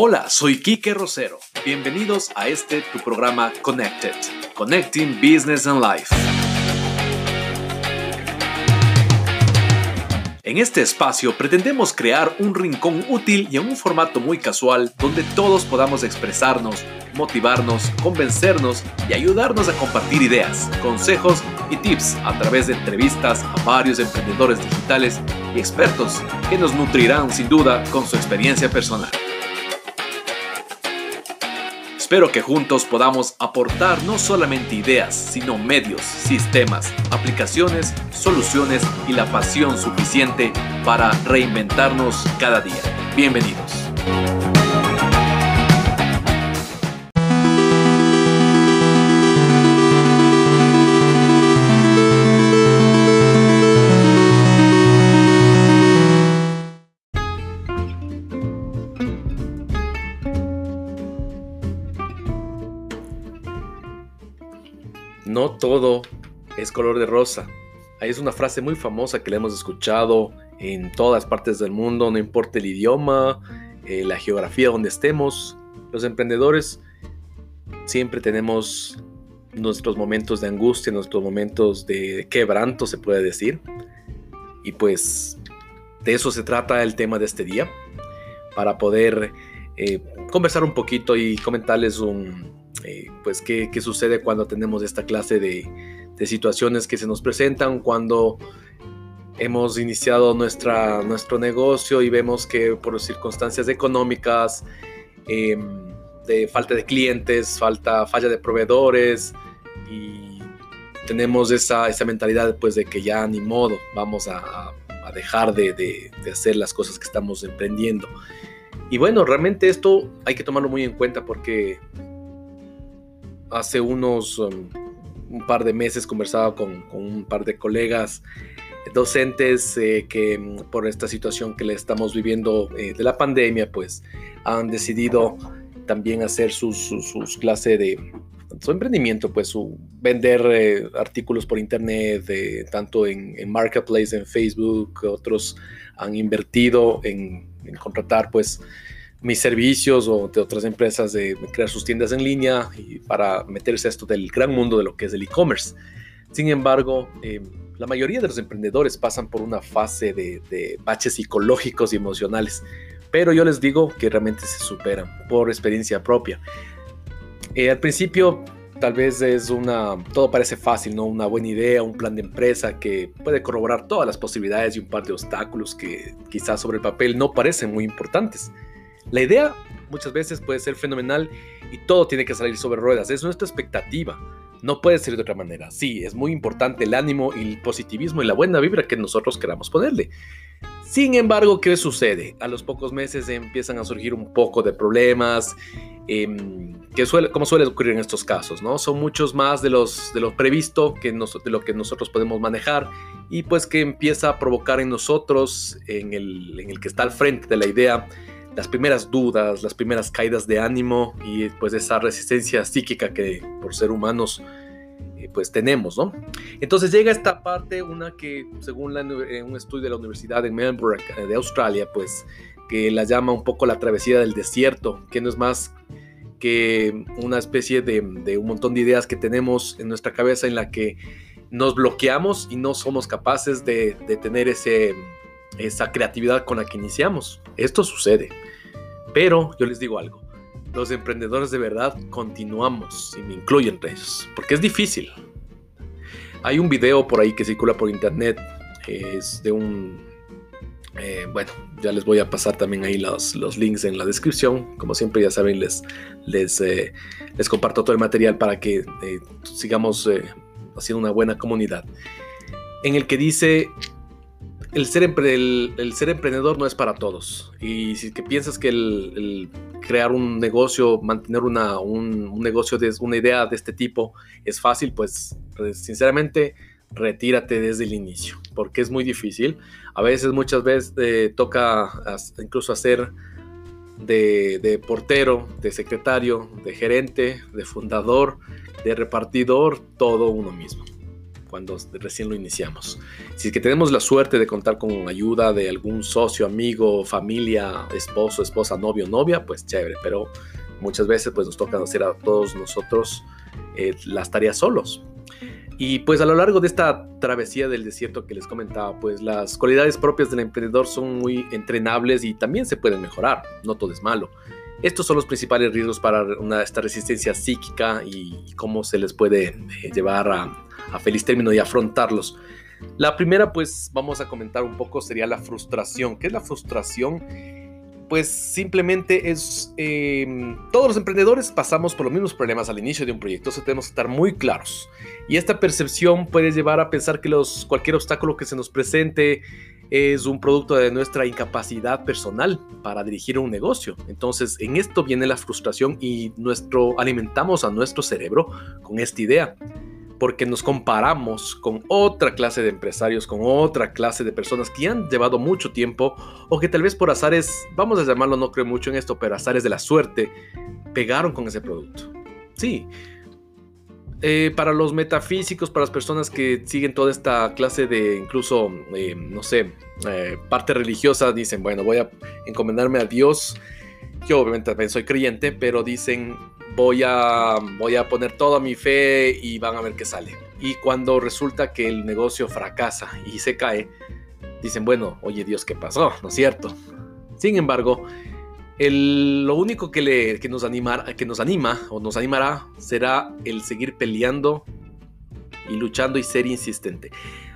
Hola, soy Kike Rosero. Bienvenidos a este tu programa Connected, Connecting Business and Life. En este espacio pretendemos crear un rincón útil y en un formato muy casual donde todos podamos expresarnos, motivarnos, convencernos y ayudarnos a compartir ideas, consejos y tips a través de entrevistas a varios emprendedores digitales y expertos que nos nutrirán sin duda con su experiencia personal. Espero que juntos podamos aportar no solamente ideas, sino medios, sistemas, aplicaciones, soluciones y la pasión suficiente para reinventarnos cada día. Bienvenidos. Color de rosa. Ahí es una frase muy famosa que le hemos escuchado en todas partes del mundo, no importa el idioma, eh, la geografía donde estemos. Los emprendedores siempre tenemos nuestros momentos de angustia, nuestros momentos de quebranto, se puede decir. Y pues de eso se trata el tema de este día, para poder eh, conversar un poquito y comentarles un, eh, pues qué, sucede cuando tenemos esta clase de, situaciones que se nos presentan, cuando hemos iniciado nuestra, nuestro negocio y vemos que por circunstancias económicas, em, de falta de clientes, falta, falla de proveedores y tenemos esa, esa mentalidad pues de que ya ni modo, vamos a, dejar de, de, hacer las cosas que estamos emprendiendo. Y bueno, realmente esto hay que tomarlo muy en cuenta porque hace unos um, un par de meses conversaba con, un par de colegas docentes eh, que mm, por esta situación que le estamos viviendo eh, de la pandemia, pues han decidido también hacer sus, sus, clases de su emprendimiento, pues su vender eh, artículos por internet, tanto en, Marketplace, en Facebook, otros han invertido en, en contratar pues mis servicios o de otras empresas de crear sus tiendas en línea y para meterse a esto del gran mundo de lo que es el e-commerce. Sin embargo, em, la mayoría de los emprendedores pasan por una fase de, baches psicológicos y emocionales, pero yo les digo que realmente se superan por experiencia propia. Eh, al principio tal vez es una, todo parece fácil, ¿no? Una buena idea, un plan de empresa que puede corroborar todas las posibilidades y un par de obstáculos que quizás sobre el papel no parecen muy importantes. La idea muchas veces puede ser fenomenal y todo tiene que salir sobre ruedas. Es nuestra expectativa. No puede ser de otra manera. Sí, es muy importante el ánimo y el positivismo y la buena vibra que nosotros queramos ponerle. Sin embargo, ¿qué sucede? A los pocos meses empiezan a surgir un poco de problemas, em, que suele, como suele ocurrir en estos casos, ¿no? Son muchos más de, los, de lo previsto que de lo que nosotros podemos manejar y pues que empieza a provocar en nosotros, en el, en el que está al frente de la idea, las primeras dudas, las primeras caídas de ánimo y pues esa resistencia psíquica que por ser humanos eh, pues tenemos, ¿no? Entonces llega esta parte, una que según un estudio de la Universidad de Melbourne eh, de Australia, pues que la llama un poco la travesía del desierto, que no es más que una especie de, un montón de ideas que tenemos en nuestra cabeza en la que nos bloqueamos y no somos capaces de, de tener ese, esa creatividad con la que iniciamos. Esto sucede. Pero yo les digo algo, los emprendedores de verdad continuamos, y me incluyen entre ellos, porque es difícil. Hay un video por ahí que circula por internet, es de un... Eh, bueno, ya les voy a pasar también ahí los, los, links en la descripción. Como siempre, ya saben, les, les, eh, les comparto todo el material para que eh, sigamos haciendo una buena comunidad. En el que dice el ser, emprendedor no es para todos. Y si que piensas que el, crear un negocio, mantener un, negocio, de, una idea de este tipo es fácil, pues, pues sinceramente retírate desde el inicio, porque es muy difícil. A veces, muchas veces eh, toca incluso hacer de portero, de secretario, de gerente, de fundador, de repartidor, todo uno mismo. Cuando recién lo iniciamos. Si es que tenemos la suerte de contar con ayuda de algún socio, amigo, familia, esposo, esposa, novio, novia, pues chévere, pero muchas veces pues nos toca hacer a todos nosotros eh, las tareas solos. Y pues a lo largo de esta travesía del desierto que les comentaba, pues las cualidades propias del emprendedor son muy entrenables y también se pueden mejorar, no todo es malo. Estos son los principales riesgos para una, esta resistencia psíquica y, cómo se les puede eh, llevar a, a feliz término y afrontarlos. La primera, pues vamos a comentar un poco, sería la frustración. ¿Qué es la frustración? pues simplemente es, em, todos los emprendedores pasamos por los mismos problemas al inicio de un proyecto, eso tenemos que estar muy claros. Y esta percepción puede llevar a pensar que los, cualquier obstáculo que se nos presente es un producto de nuestra incapacidad personal para dirigir un negocio. Entonces, en esto viene la frustración y nuestro, alimentamos a nuestro cerebro con esta idea porque nos comparamos con otra clase de empresarios, con otra clase de personas que han llevado mucho tiempo o que tal vez por azares, vamos a llamarlo, no creo mucho en esto, pero azares de la suerte, pegaron con ese producto. Sí. Eh, para los metafísicos, para las personas que siguen toda esta clase de incluso, eh, no sé, eh, parte religiosa, dicen, bueno, voy a encomendarme a Dios. Yo obviamente también soy creyente, pero dicen, voy a, voy a poner toda mi fe y van a ver qué sale. Y cuando resulta que el negocio fracasa y se cae, dicen, bueno, oye Dios, ¿qué pasó? ¿No es cierto? Sin embargo, lo único que, le, que, nos que nos anima o nos animará será el seguir peleando y luchando y ser insistente.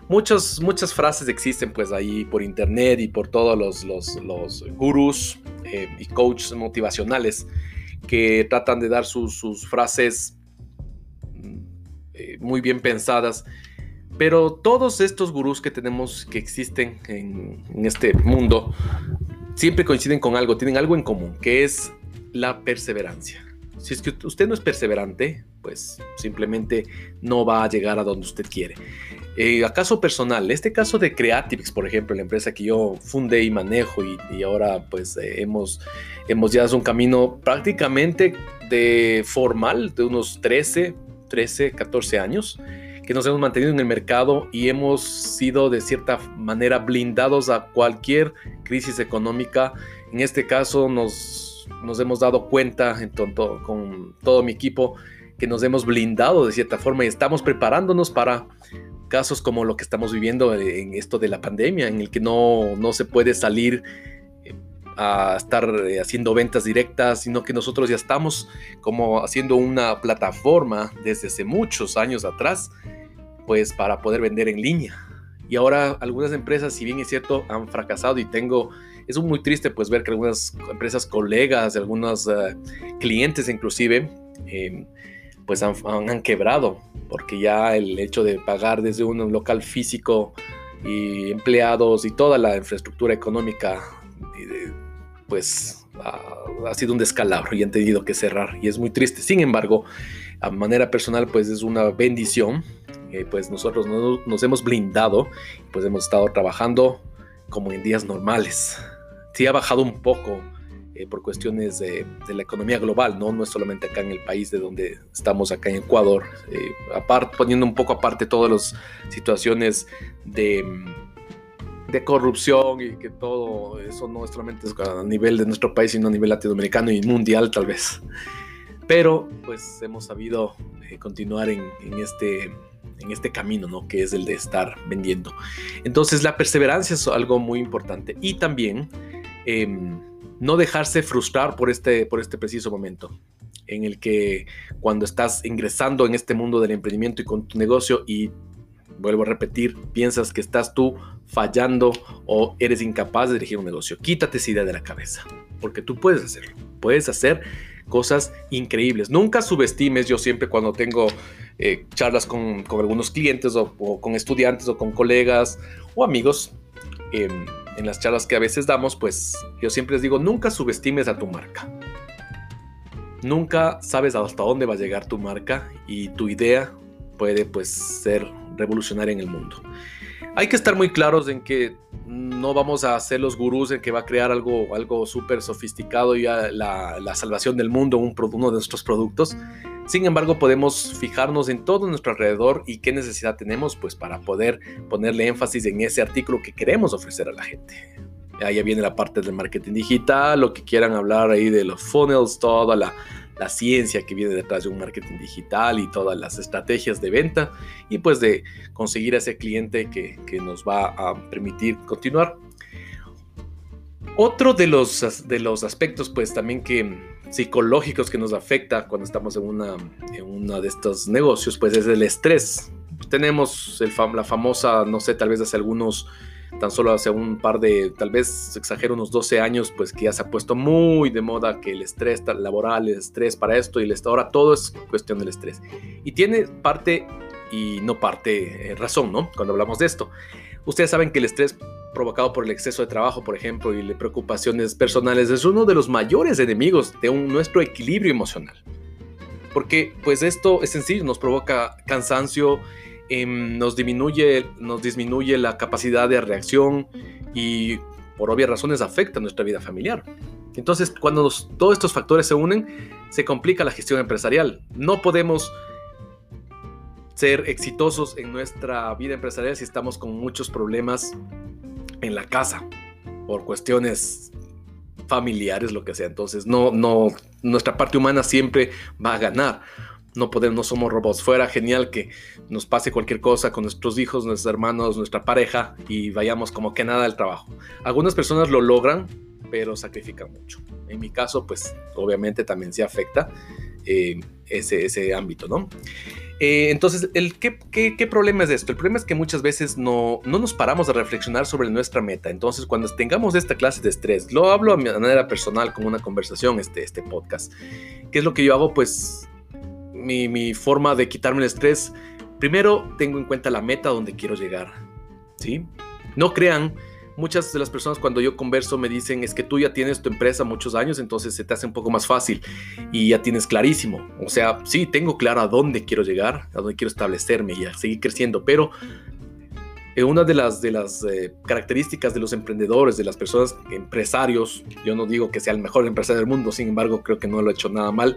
Muchas, muchas frases existen pues ahí por internet y por todos los, los, los gurús eh, y coaches motivacionales que tratan de dar sus, frases mm, eh, muy bien pensadas. Pero todos estos gurús que tenemos, que existen en, en este mundo, siempre coinciden con algo, tienen algo en común, que es la perseverancia. Si es que usted no es perseverante, pues simplemente no va a llegar a donde usted quiere. Eh, personal, este caso de Creativix, por ejemplo, la empresa que yo fundé y manejo y, ahora pues eh, hemos, hemos ya un camino prácticamente de formal de unos 13, 13, 14 años que nos hemos mantenido en el mercado y hemos sido de cierta manera blindados a cualquier crisis económica. En este caso nos, nos hemos dado cuenta en tonto, con todo mi equipo que nos hemos blindado de cierta forma y estamos preparándonos para casos como lo que estamos viviendo en esto de la pandemia, en el que no, no se puede salir eh, a estar eh, haciendo ventas directas, sino que nosotros ya estamos como haciendo una plataforma desde hace muchos años atrás, pues para poder vender en línea. Y ahora algunas empresas, si bien es cierto, han fracasado y tengo, es muy triste pues ver que algunas empresas colegas, algunos eh, clientes inclusive, eh, pues han, quebrado, porque ya el hecho de pagar desde un local físico y empleados y toda la infraestructura económica, pues ha, sido un descalabro y han tenido que cerrar y es muy triste. Sin embargo, a manera personal, pues es una bendición. pues nosotros nos hemos blindado, pues hemos estado trabajando como en días normales. Sí ha bajado un poco eh, por cuestiones de, la economía global, ¿no? No es solamente acá en el país de donde estamos, acá en Ecuador, eh, aparte, poniendo un poco aparte todas las situaciones de, de corrupción y que todo eso no solamente es a nivel de nuestro país, sino a nivel latinoamericano y mundial tal vez. Pero pues hemos sabido eh, continuar este en este camino, ¿no? Que es el de estar vendiendo. Entonces la perseverancia es algo muy importante y también em, no dejarse frustrar por este, por este preciso momento en el que cuando estás ingresando en este mundo del emprendimiento y con tu negocio y vuelvo a repetir, piensas que estás tú fallando o eres incapaz de dirigir un negocio. Quítate esa idea de la cabeza, porque tú puedes hacerlo. Puedes hacer cosas increíbles. Nunca subestimes, yo siempre cuando tengo eh, charlas con, algunos clientes o, con estudiantes o con colegas o amigos, em, en las charlas que a veces damos, pues yo siempre les digo, nunca subestimes a tu marca. Nunca sabes hasta dónde va a llegar tu marca y tu idea puede pues ser revolucionaria en el mundo. Hay que estar muy claros en que no vamos a ser los gurús en que va a crear algo, algo súper sofisticado y la, la, salvación del mundo, un, uno de nuestros productos, Sin embargo, podemos fijarnos en todo nuestro alrededor y qué necesidad tenemos pues para poder ponerle énfasis en ese artículo que queremos ofrecer a la gente. Ahí viene la parte del marketing digital, lo que quieran hablar ahí de los funnels, toda la, la ciencia que viene detrás de un marketing digital y todas las estrategias de venta y pues de conseguir ese cliente que, que nos va a permitir continuar. Otro de los, de los aspectos pues también que psicológicos que nos afecta cuando estamos en una, en uno de estos negocios pues es el estrés. Tenemos el la famosa, no sé, tal vez hace algunos tan solo hace un par de, tal vez exagero, unos 12 años, pues que ya se ha puesto muy de moda que el estrés laboral, el estrés para esto y el ahora todo es cuestión del estrés. Y tiene parte y no parte eh, razón, ¿no? Cuando hablamos de esto. Ustedes saben que el estrés provocado por el exceso de trabajo, por ejemplo, y de preocupaciones personales es uno de los mayores enemigos de un, nuestro equilibrio emocional. Porque pues esto es sencillo, nos provoca cansancio, Em, nos, disminuye, nos disminuye la capacidad de reacción y por obvias razones afecta nuestra vida familiar. Entonces, cuando todos estos factores se unen, se complica la gestión empresarial. No podemos ser exitosos en nuestra vida empresarial si estamos con muchos problemas en la casa por cuestiones familiares, lo que sea. Entonces, no, no, nuestra parte humana siempre va a ganar no podemos, no somos robots. Fuera genial que nos pase cualquier cosa con nuestros hijos, nuestros hermanos, nuestra pareja y vayamos como que nada al trabajo. Algunas personas lo logran, pero sacrifican mucho. En mi caso, pues obviamente también se afecta eh, ese, ese ámbito, ¿no? Eh, entonces, el, ¿qué, qué, problema es esto? El problema es que muchas veces no, no nos paramos a reflexionar sobre nuestra meta. Entonces, cuando tengamos esta clase de estrés, lo hablo a manera personal, como una conversación, este, este podcast. ¿Qué es lo que yo hago? Pues mi, forma de quitarme el estrés, primero tengo en cuenta la meta donde quiero llegar. ¿sí? No crean, muchas de las personas cuando yo converso me dicen es que tú ya tienes tu empresa muchos años, entonces se te hace un poco más fácil y ya tienes clarísimo. O sea, sí, tengo claro a dónde quiero llegar, a dónde quiero establecerme y a seguir creciendo, pero una de las, de las eh, características de los emprendedores, de las personas empresarios, yo no digo que sea el mejor empresario del mundo, sin embargo creo que no lo he hecho nada mal,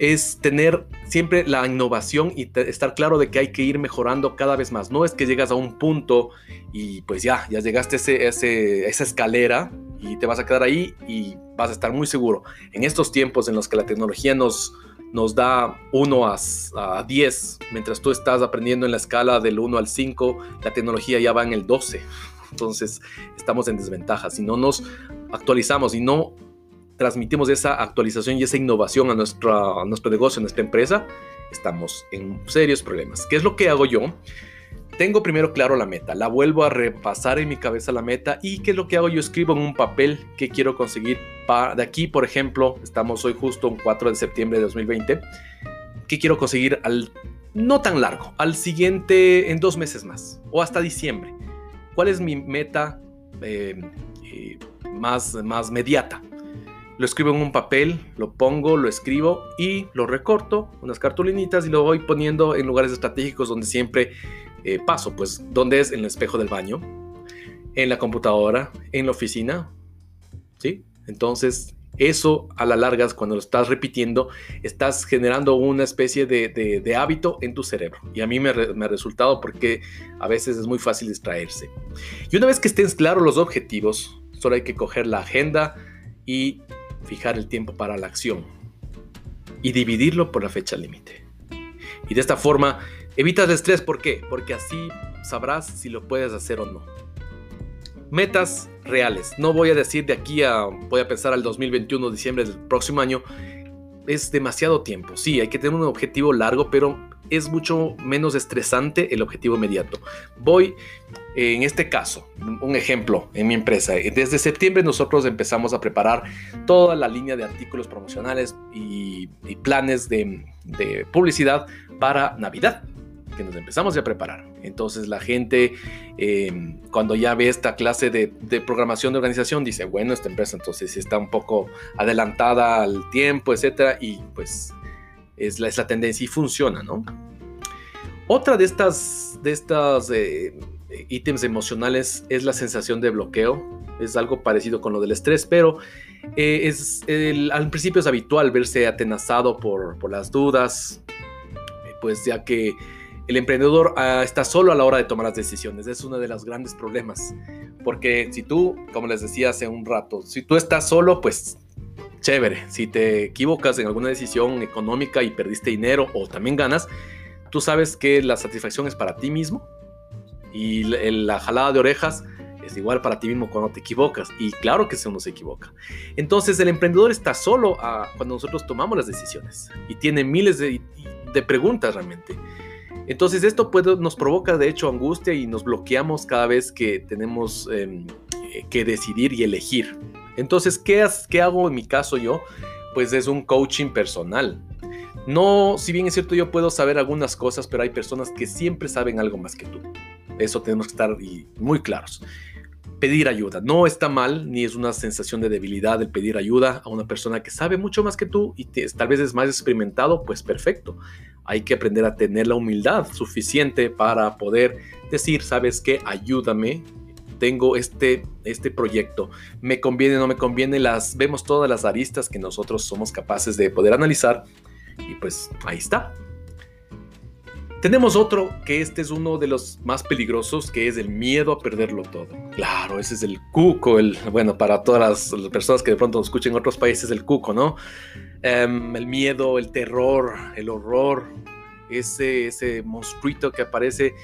es tener siempre la innovación y estar claro de que hay que ir mejorando cada vez más. No es que llegas a un punto y pues ya, ya llegaste a ese, esa escalera y te vas a quedar ahí y vas a estar muy seguro. En estos tiempos en los que la tecnología nos, nos da 1 a, a 10, mientras tú estás aprendiendo en la escala del 1 al 5, la tecnología ya va en el 12. Entonces estamos en desventaja. Si no nos actualizamos y no transmitimos esa actualización y esa innovación a, nuestro, nuestro negocio, a nuestra empresa, estamos en serios problemas. ¿Qué es lo que hago yo? Tengo primero claro la meta, la vuelvo a repasar en mi cabeza la meta y qué es lo que hago yo escribo en un papel que quiero conseguir para, de aquí, por ejemplo, estamos hoy justo un 4 de septiembre de 2020, ¿qué quiero conseguir al no tan largo, al siguiente en dos meses más o hasta diciembre? ¿Cuál es mi meta eh, eh, más, más mediata? Lo escribo en un papel, lo pongo, lo escribo y lo recorto, unas cartulinitas y lo voy poniendo en lugares estratégicos donde siempre eh, paso, pues donde es en el espejo del baño, en la computadora, en la oficina, ¿sí? Entonces, eso a la larga, cuando lo estás repitiendo, estás generando una especie de, hábito en tu cerebro. Y a mí me, me, ha resultado porque a veces es muy fácil distraerse. Y una vez que estén claros los objetivos, solo hay que coger la agenda y fijar el tiempo para la acción y dividirlo por la fecha límite. Y de esta forma evitas el estrés. ¿Por qué? Porque así sabrás si lo puedes hacer o no. Metas reales. No voy a decir de aquí a, voy a pensar al 2021, diciembre del próximo año. Es demasiado tiempo. Sí, hay que tener un objetivo largo, pero es mucho menos estresante el objetivo inmediato. Voy, en este caso, un ejemplo en mi empresa. Desde septiembre nosotros empezamos a preparar toda la línea de artículos promocionales y, planes de, publicidad para Navidad que nos empezamos a preparar. Entonces la gente em, cuando ya ve esta clase de, programación de organización dice, bueno, esta empresa entonces está un poco adelantada al tiempo, etcétera, y pues es la, es tendencia y funciona, ¿no? Otra de estas, de estas eh, ítems emocionales es la sensación de bloqueo. Es algo parecido con lo del estrés, pero Eh, es, al principio es habitual verse atenazado por, por las dudas, eh, pues ya que el emprendedor ah, está solo a la hora de tomar las decisiones. Es uno de los grandes problemas. Porque si tú, como les decía hace un rato, si tú estás solo, pues chévere. Si te equivocas en alguna decisión económica y perdiste dinero o también ganas, tú sabes que la satisfacción es para ti mismo y la jalada de orejas es igual para ti mismo cuando te equivocas. Y claro que uno se equivoca. Entonces el emprendedor está solo ah, cuando nosotros tomamos las decisiones y tiene miles de, de preguntas realmente. Entonces esto puede, nos provoca de hecho angustia y nos bloqueamos cada vez que tenemos em, eh, que decidir y elegir. Entonces, ¿qué, ¿qué hago en mi caso yo? Pues es un coaching personal. No, si bien es cierto, yo puedo saber algunas cosas, pero hay personas que siempre saben algo más que tú. Eso tenemos que estar muy claros. Pedir ayuda. No está mal, ni es una sensación de debilidad el pedir ayuda a una persona que sabe mucho más que tú y tal vez es más experimentado, pues perfecto hay que aprender a tener la humildad suficiente para poder decir, sabes qué, ayúdame, tengo este, este proyecto, me conviene, no me conviene, las vemos todas las aristas que nosotros somos capaces de poder analizar y pues ahí está. Tenemos otro que este es uno de los más peligrosos, que es el miedo a perderlo todo. Claro, ese es el cuco, el, bueno, para todas las personas que de pronto nos escuchen en otros países, el cuco, ¿no? Em, el miedo, el terror, el horror, ese, ese monstruito que aparece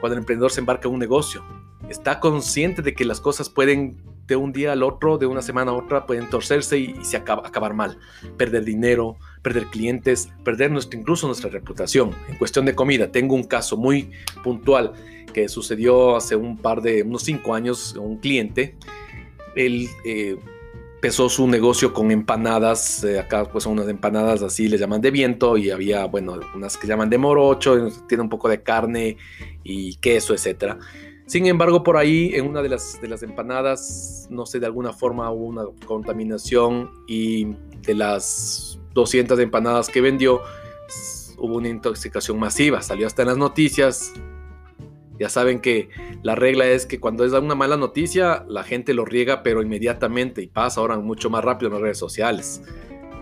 cuando el emprendedor se embarca en un negocio. Está consciente de que las cosas pueden de un día al otro, de una semana a otra, pueden torcerse y, se acaba, acabar mal. Perder dinero, perder clientes, perder incluso nuestra reputación. En cuestión de comida, tengo un caso muy puntual que sucedió hace un par de, unos cinco años, un cliente, él eh, empezó su negocio con empanadas, eh, acá pues son unas empanadas así, le llaman de viento y había, bueno, unas que llaman de morocho, tiene un poco de carne y queso, etcétera. Sin embargo, por ahí en una de las, de las empanadas, no sé, de alguna forma hubo una contaminación y de las 200 empanadas que vendió, hubo una intoxicación masiva. Salió hasta en las noticias. Ya saben que la regla es que cuando es una mala noticia, la gente lo riega, pero inmediatamente y pasa ahora mucho más rápido en las redes sociales.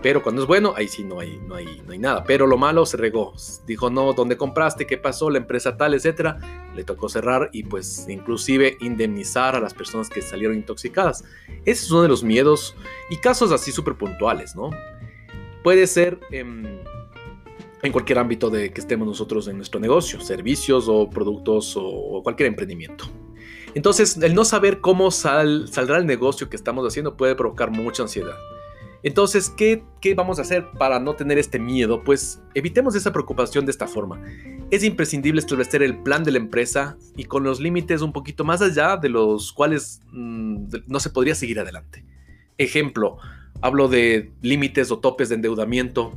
Pero cuando es bueno, ahí sí no hay, no hay, no hay nada. Pero lo malo se regó. Dijo, no, ¿dónde compraste? ¿Qué pasó? La empresa tal, etcétera. Le tocó cerrar y pues inclusive indemnizar a las personas que salieron intoxicadas. Ese es uno de los miedos y casos así súper puntuales, ¿no? Puede ser en cualquier ámbito de que estemos nosotros en nuestro negocio, servicios o productos o, cualquier emprendimiento. Entonces, el no saber cómo saldrá el negocio que estamos haciendo puede provocar mucha ansiedad. Entonces, ¿qué, ¿qué, vamos a hacer para no tener este miedo? Pues evitemos esa preocupación de esta forma. Es imprescindible establecer el plan de la empresa y con los límites un poquito más allá de los cuales mm, no se podría seguir adelante. Ejemplo, hablo de límites o topes de endeudamiento,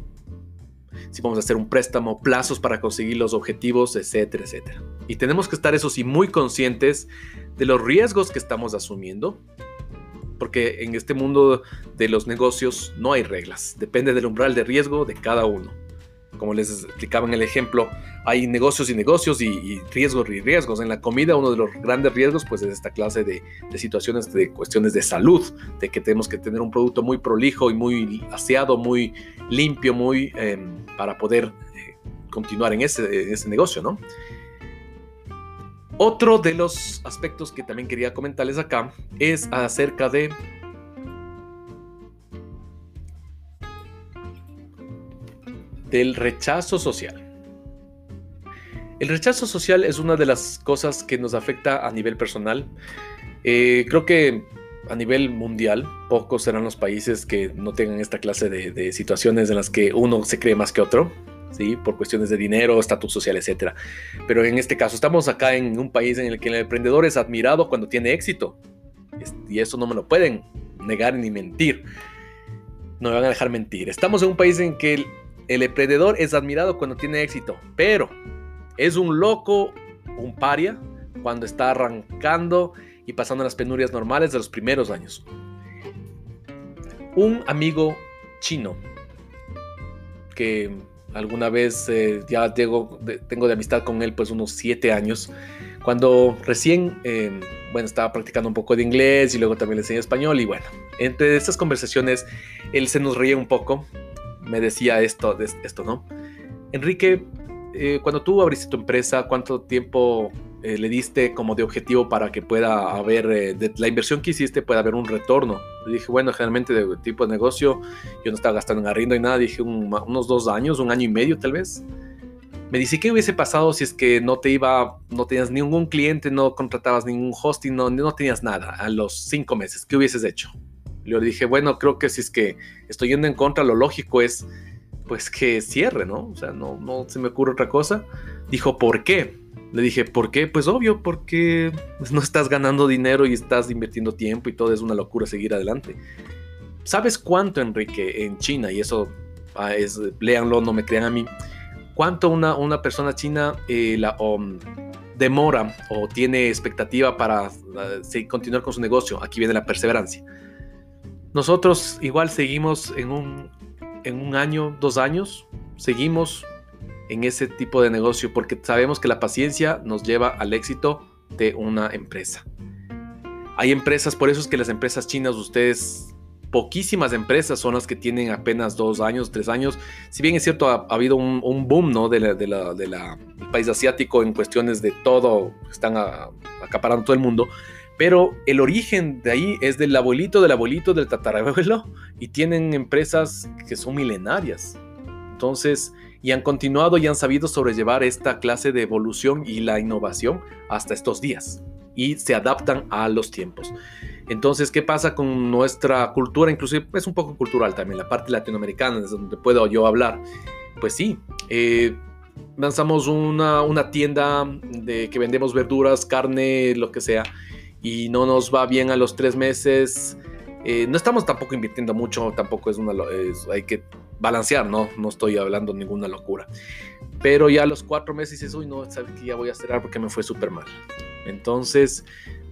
si vamos a hacer un préstamo, plazos para conseguir los objetivos, etcétera, etcétera. Y tenemos que estar, eso sí, muy conscientes de los riesgos que estamos asumiendo porque en este mundo de los negocios no hay reglas, depende del umbral de riesgo de cada uno. Como les explicaba en el ejemplo, hay negocios y negocios y, riesgos y riesgos. En la comida uno de los grandes riesgos pues es esta clase de, situaciones, de cuestiones de salud, de que tenemos que tener un producto muy prolijo y muy aseado, muy limpio, muy em, para poder eh, continuar en ese, en ese negocio, ¿no? Otro de los aspectos que también quería comentarles acá es acerca de del rechazo social. El rechazo social es una de las cosas que nos afecta a nivel personal. Eh, creo que a nivel mundial, pocos serán los países que no tengan esta clase de situaciones en las que uno se cree más que otro. ¿Sí? por cuestiones de dinero, estatus social, etc. Pero en este caso estamos acá en un país en el que el emprendedor es admirado cuando tiene éxito. Y eso no me lo pueden negar ni mentir. No me van a dejar mentir. Estamos en un país en que el, el emprendedor es admirado cuando tiene éxito, pero es un loco, un paria, cuando está arrancando y pasando las penurias normales de los primeros años. Un amigo chino que Alguna vez eh, ya tengo de, amistad con él pues unos siete años. Cuando recién, em, bueno, estaba practicando un poco de inglés y luego también le enseñé español y bueno, Entre estas conversaciones, él se nos reía un poco, me decía esto, esto ¿no? Enrique, eh, cuando tú abriste tu empresa, ¿cuánto tiempo eh, le diste como de objetivo para que pueda haber, eh, de la inversión que hiciste, pueda haber un retorno? Dije, bueno, generalmente de tipo de negocio, yo no estaba gastando en arriendo y nada, dije unos dos años, un año y medio tal vez. Me dice, ¿qué hubiese pasado si es que no te iba, no tenías ningún cliente, no contratabas ningún hosting, no, no tenías nada a los cinco meses? ¿Qué hubieses hecho? Yo le dije, bueno, creo que si es que estoy yendo en contra, lo lógico es pues que cierre, ¿no? O sea, no, no se me ocurre otra cosa. Dijo, ¿por qué? Le dije, ¿por qué? Pues obvio, porque no estás ganando dinero y estás invirtiendo tiempo y todo es una locura seguir adelante. ¿Sabes cuánto, Enrique, en China, y eso ah, es, léanlo, no me crean a mí, cuánto una, una persona china eh, la, demora o tiene expectativa para ah, continuar con su negocio? Aquí viene la perseverancia. Nosotros igual seguimos en un, en un año, dos años, seguimos en ese tipo de negocio porque sabemos que la paciencia nos lleva al éxito de una empresa. Hay empresas, por eso es que las empresas chinas, ustedes, poquísimas empresas son las que tienen apenas dos años, tres años. Si bien es cierto, ha, habido un, boom ¿no? de la, del país asiático en cuestiones de todo, están acaparando todo el mundo, pero el origen de ahí es del abuelito, del abuelito, del tatarabuelo, y tienen empresas que son milenarias. Entonces, y han continuado y han sabido sobrellevar esta clase de evolución y la innovación hasta estos días. Y se adaptan a los tiempos. Entonces, ¿qué pasa con nuestra cultura? Inclusive es un poco cultural también, la parte latinoamericana, desde donde puedo yo hablar. Pues sí, eh, lanzamos una, una tienda de que vendemos verduras, carne, lo que sea y no nos va bien a los tres meses. Eh, no estamos tampoco invirtiendo mucho, tampoco es una... hay que balancear, ¿no? No estoy hablando ninguna locura. Pero ya a los cuatro meses dices, uy, no, sabes que ya voy a cerrar porque me fue súper mal. Entonces,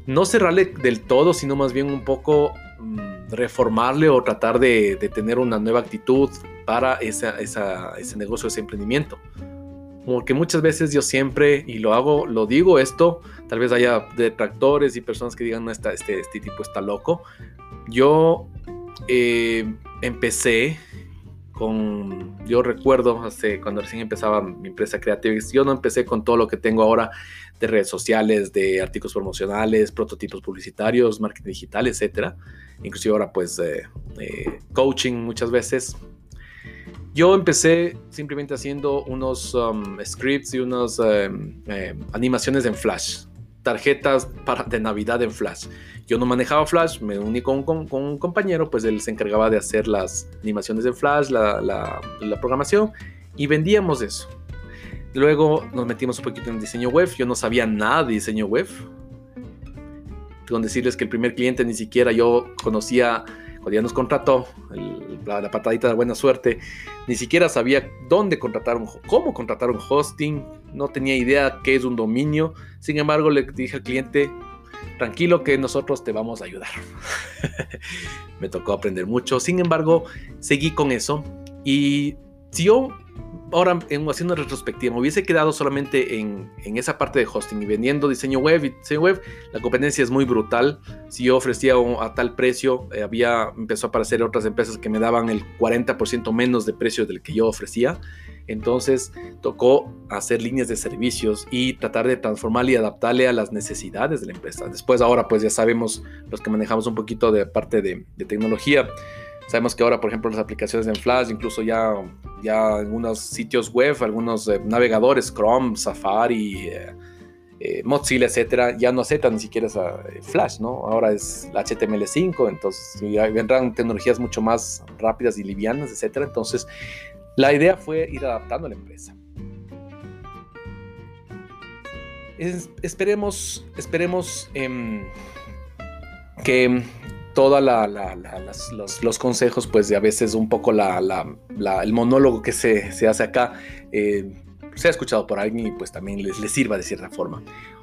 no cerrarle del todo, sino más bien un poco mm, reformarle o tratar de, tener una nueva actitud para ese negocio, ese emprendimiento. Porque muchas veces yo siempre, y lo hago, lo digo esto, tal vez haya detractores y personas que digan, no, este, este tipo está loco. Yo eh, empecé yo recuerdo hace cuando recién empezaba mi empresa creativa, yo no empecé con todo lo que tengo ahora de redes sociales, de artículos promocionales, prototipos publicitarios, marketing digital, etcétera. Inclusive ahora pues eh, eh, coaching muchas veces, yo empecé simplemente haciendo unos um, scripts y unas em, em, animaciones en Flash, tarjetas para, de Navidad en Flash. Yo no manejaba Flash, me uní con, un compañero, pues él se encargaba de hacer las animaciones en Flash, la, la programación, y vendíamos eso. Luego nos metimos un poquito en diseño web, yo no sabía nada de diseño web. Con decirles que el primer cliente ni siquiera yo conocía cuando ya nos contrató, la, patadita de buena suerte, ni siquiera sabía dónde contratar cómo contratar un hosting, no tenía idea qué es un dominio. Sin embargo, le dije al cliente, tranquilo que nosotros te vamos a ayudar. Me tocó aprender mucho. Sin embargo, seguí con eso y si yo ahora en, haciendo retrospectiva, me hubiese quedado solamente en, esa parte de hosting y vendiendo diseño web y diseño web, la competencia es muy brutal. Si yo ofrecía a tal precio, eh, había empezó a aparecer otras empresas que me daban el 40% menos de precio del que yo ofrecía. Entonces tocó hacer líneas de servicios y tratar de transformarle y adaptarle a las necesidades de la empresa. Después ahora pues ya sabemos los que manejamos un poquito de parte de, tecnología Sabemos que ahora, por ejemplo, las aplicaciones en Flash, incluso ya, ya algunos sitios web, algunos eh, navegadores, Chrome, Safari, eh, eh, Mozilla, etcétera, ya no aceptan ni siquiera esa Flash, ¿no? Ahora es HTML5, entonces vendrán tecnologías mucho más rápidas y livianas, etcétera. Entonces, la idea fue ir adaptando a la empresa. esperemos, esperemos em, que todos los, consejos, pues de a veces un poco el monólogo que se, hace acá, eh, se ha escuchado por alguien y pues también les, les sirva de cierta forma.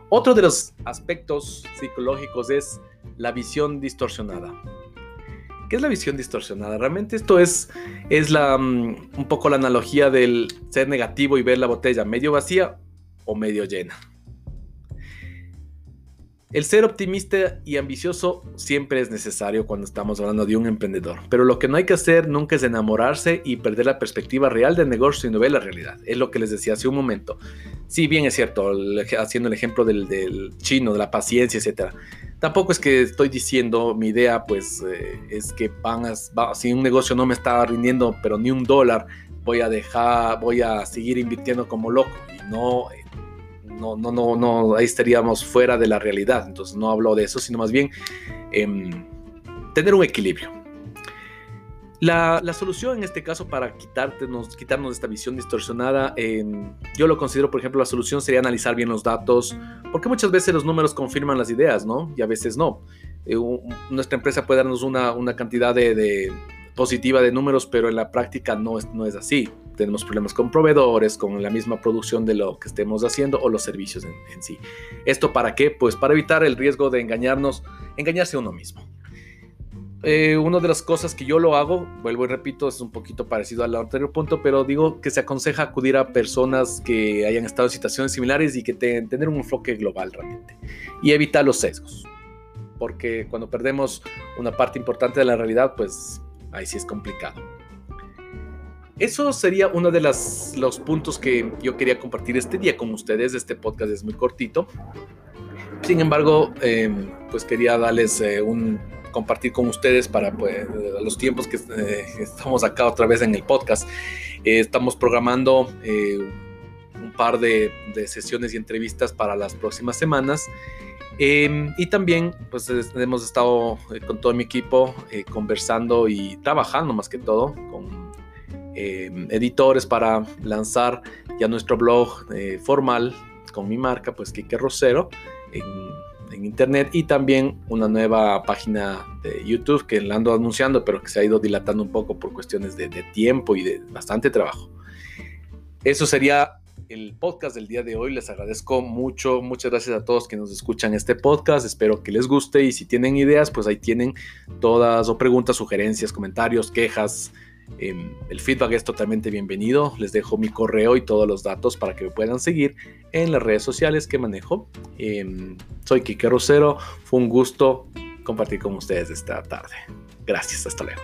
Otro de los aspectos psicológicos es la visión distorsionada. ¿Qué es la visión distorsionada? Realmente esto es, es la, mm, un poco la analogía del ser negativo y ver la botella medio vacía o medio llena. El ser optimista y ambicioso siempre es necesario cuando estamos hablando de un emprendedor, pero lo que no hay que hacer nunca es enamorarse y perder la perspectiva real del negocio y no ver la realidad. Es lo que les decía hace un momento. Sí, bien es cierto, haciendo el ejemplo del, chino, de la paciencia, etc. Tampoco es que estoy diciendo, mi idea pues eh, es que van a, si un negocio no me está rindiendo, pero ni un dólar, voy a dejar, voy a seguir invirtiendo como loco y no no, no, no, no, ahí estaríamos fuera de la realidad. Entonces no hablo de eso, sino más bien em, tener un equilibrio. La, solución en este caso para quitarnos, quitarnos esta visión distorsionada, yo lo considero, por ejemplo, la solución sería analizar bien los datos, porque muchas veces los números confirman las ideas, ¿no? Y a veces no. Eh, nuestra empresa puede darnos una, cantidad de, positiva de números, pero en la práctica no es, no es así tenemos problemas con proveedores, con la misma producción de lo que estemos haciendo o los servicios en, sí. ¿Esto para qué? Pues para evitar el riesgo de engañarnos, engañarse a uno mismo. Eh, una de las cosas que yo lo hago, vuelvo y repito, es un poquito parecido al anterior punto, pero digo que se aconseja acudir a personas que hayan estado en situaciones similares y que tengan tener un enfoque global realmente y evitar los sesgos. Porque cuando perdemos una parte importante de la realidad, pues ahí sí es complicado. Eso sería uno de los puntos que yo quería compartir este día con ustedes. Este podcast es muy cortito. Sin embargo, em, pues quería darles eh, un compartir con ustedes para pues, los tiempos que eh, estamos acá otra vez en el podcast. Eh, estamos programando un par de, sesiones y entrevistas para las próximas semanas. Em, y también pues hemos estado con todo mi equipo conversando y trabajando más que todo con Em, editores para lanzar ya nuestro blog eh, formal con mi marca, pues Kike Rosero, internet y también una nueva página de YouTube que la ando anunciando, pero que se ha ido dilatando un poco por cuestiones de, de tiempo y de bastante trabajo. Eso sería el podcast del día de hoy. Les agradezco mucho, muchas gracias a todos que nos escuchan este podcast. Espero que les guste y si tienen ideas, pues ahí tienen todas o preguntas, sugerencias, comentarios, quejas, Em, el feedback es totalmente bienvenido. Les dejo mi correo y todos los datos para que me puedan seguir en las redes sociales que manejo. Em, soy Kike Rosero. Fue un gusto compartir con ustedes esta tarde. Gracias. Hasta luego.